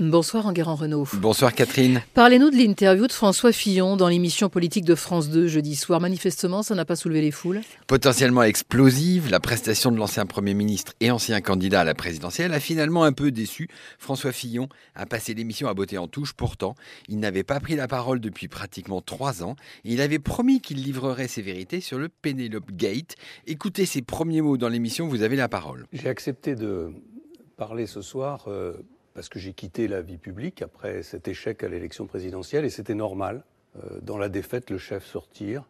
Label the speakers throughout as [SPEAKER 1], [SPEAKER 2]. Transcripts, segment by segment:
[SPEAKER 1] Bonsoir Enguerrand Renault.
[SPEAKER 2] Bonsoir Catherine.
[SPEAKER 1] Parlez-nous de l'interview de François Fillon dans l'émission politique de France 2 jeudi soir. Manifestement, ça n'a pas soulevé les foules.
[SPEAKER 2] Potentiellement explosive, la prestation de l'ancien Premier ministre et ancien candidat à la présidentielle a finalement un peu déçu. François Fillon a passé l'émission à beauté en touche. Pourtant, il n'avait pas pris la parole depuis pratiquement trois ans. Et il avait promis qu'il livrerait ses vérités sur le Penelope Gate. Écoutez ses premiers mots dans l'émission, vous avez la parole.
[SPEAKER 3] J'ai accepté de parler ce soir euh, parce que j'ai quitté la vie publique après cet échec à l'élection présidentielle et c'était normal. Euh, dans la défaite, le chef sortir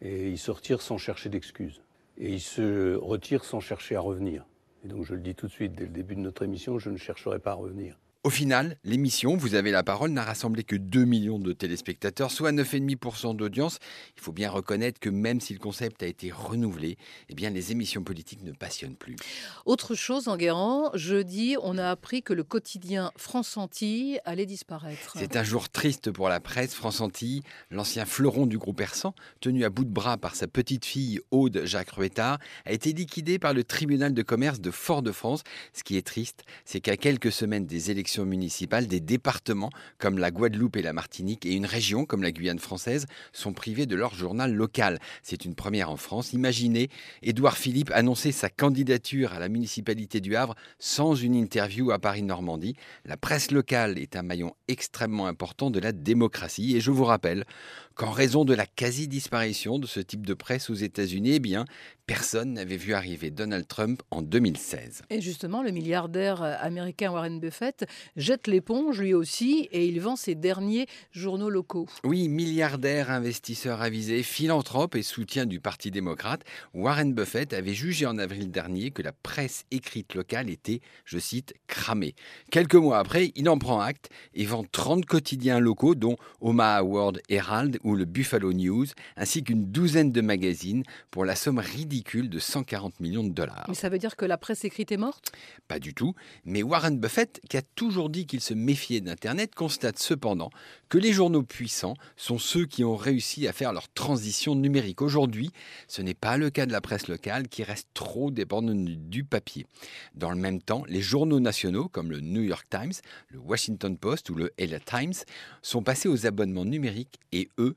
[SPEAKER 3] et il sortir sans chercher d'excuses. Et il se retire sans chercher à revenir. Et donc je le dis tout de suite, dès le début de notre émission, je ne chercherai pas à revenir.
[SPEAKER 2] Au final, l'émission, vous avez la parole, n'a rassemblé que 2 millions de téléspectateurs, soit 9,5% d'audience. Il faut bien reconnaître que même si le concept a été renouvelé, eh bien les émissions politiques ne passionnent plus.
[SPEAKER 1] Autre chose, Enguerrand, jeudi, on a appris que le quotidien France Antilles allait disparaître.
[SPEAKER 2] C'est un jour triste pour la presse. France Antilles, l'ancien fleuron du groupe Persan, tenu à bout de bras par sa petite fille Aude Jacques Ruettard, a été liquidé par le tribunal de commerce de Fort-de-France. Ce qui est triste, c'est qu'à quelques semaines des élections municipales, des départements comme la Guadeloupe et la Martinique et une région comme la Guyane française sont privés de leur journal local. C'est une première en France. Imaginez Édouard Philippe annoncer sa candidature à la municipalité du Havre sans une interview à Paris-Normandie. La presse locale est un maillon extrêmement important de la démocratie et je vous rappelle qu'en raison de la quasi-disparition de ce type de presse aux États-Unis, eh bien, personne n'avait vu arriver Donald Trump en 2016.
[SPEAKER 1] Et justement, le milliardaire américain Warren Buffett jette l'éponge lui aussi et il vend ses derniers journaux locaux.
[SPEAKER 2] Oui, milliardaire, investisseur avisé, philanthrope et soutien du Parti démocrate, Warren Buffett avait jugé en avril dernier que la presse écrite locale était, je cite, cramée. Quelques mois après, il en prend acte et vend 30 quotidiens locaux, dont Omaha World Herald ou le Buffalo News, ainsi qu'une douzaine de magazines pour la somme ridicule de 140 millions de dollars.
[SPEAKER 1] Mais ça veut dire que la presse écrite est morte?
[SPEAKER 2] Pas du tout, mais Warren Buffett, qui a toujours dit qu'il se méfiait d'Internet, constate cependant que les journaux puissants sont ceux qui ont réussi à faire leur transition numérique. Aujourd'hui, ce n'est pas le cas de la presse locale qui reste trop dépendante du papier. Dans le même temps, les journaux nationaux comme le New York Times, le Washington Post ou le LA Times sont passés aux abonnements numériques et eux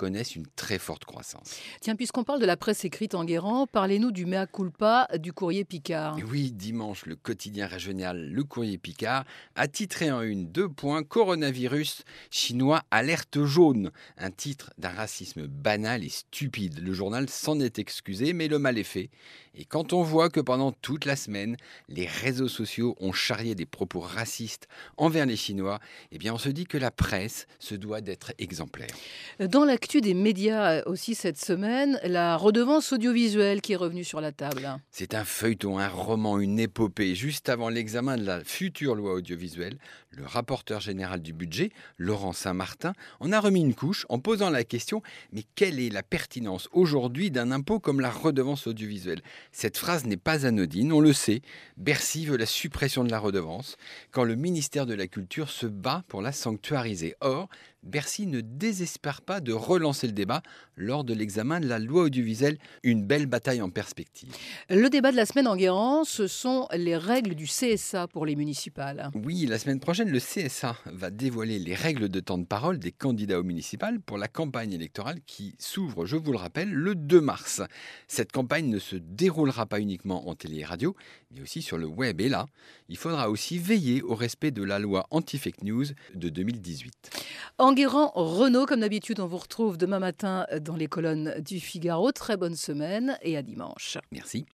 [SPEAKER 2] connaissent une très forte croissance.
[SPEAKER 1] Tiens, puisqu'on parle de la presse écrite en Guérant, parlez-nous du mea culpa du courrier Picard.
[SPEAKER 2] oui, dimanche, le quotidien régional Le Courrier Picard a titré en une deux points Coronavirus chinois alerte jaune, un titre d'un racisme banal et stupide. Le journal s'en est excusé, mais le mal est fait. Et quand on voit que pendant toute la semaine, les réseaux sociaux ont charrié des propos racistes envers les Chinois, eh bien on se dit que la presse se doit d'être exemplaire.
[SPEAKER 1] Dans l'actu des médias euh, aussi cette semaine, la redevance audiovisuelle qui est revenue sur la table.
[SPEAKER 2] C'est un feuilleton, un roman, une épopée. Juste avant l'examen de la future loi audiovisuelle, le rapporteur général du budget, Laurent Saint-Martin, en a remis une couche en posant la question mais quelle est la pertinence aujourd'hui d'un impôt comme la redevance audiovisuelle? Cette phrase n'est pas anodine, on le sait. Bercy veut la suppression de la redevance quand le ministère de la Culture se bat pour la sanctuariser. Or, Bercy ne désespère pas de relancer le débat lors de l'examen de la loi audiovisuelle, une belle bataille en perspective.
[SPEAKER 1] Le débat de la semaine en Guérant, ce sont les règles du CSA pour les municipales.
[SPEAKER 2] Oui, la semaine prochaine, le CSA va dévoiler les règles de temps de parole des candidats aux municipales pour la campagne électorale qui s'ouvre, je vous le rappelle, le 2 mars. Cette campagne ne se déroulera pas uniquement en télé et radio, mais aussi sur le web. Et là, il faudra aussi veiller au respect de la loi anti-fake news de 2018.
[SPEAKER 1] Enguerrand Renault, comme d'habitude, on vous retrouve demain matin dans les colonnes du Figaro. Très bonne semaine et à dimanche.
[SPEAKER 2] Merci.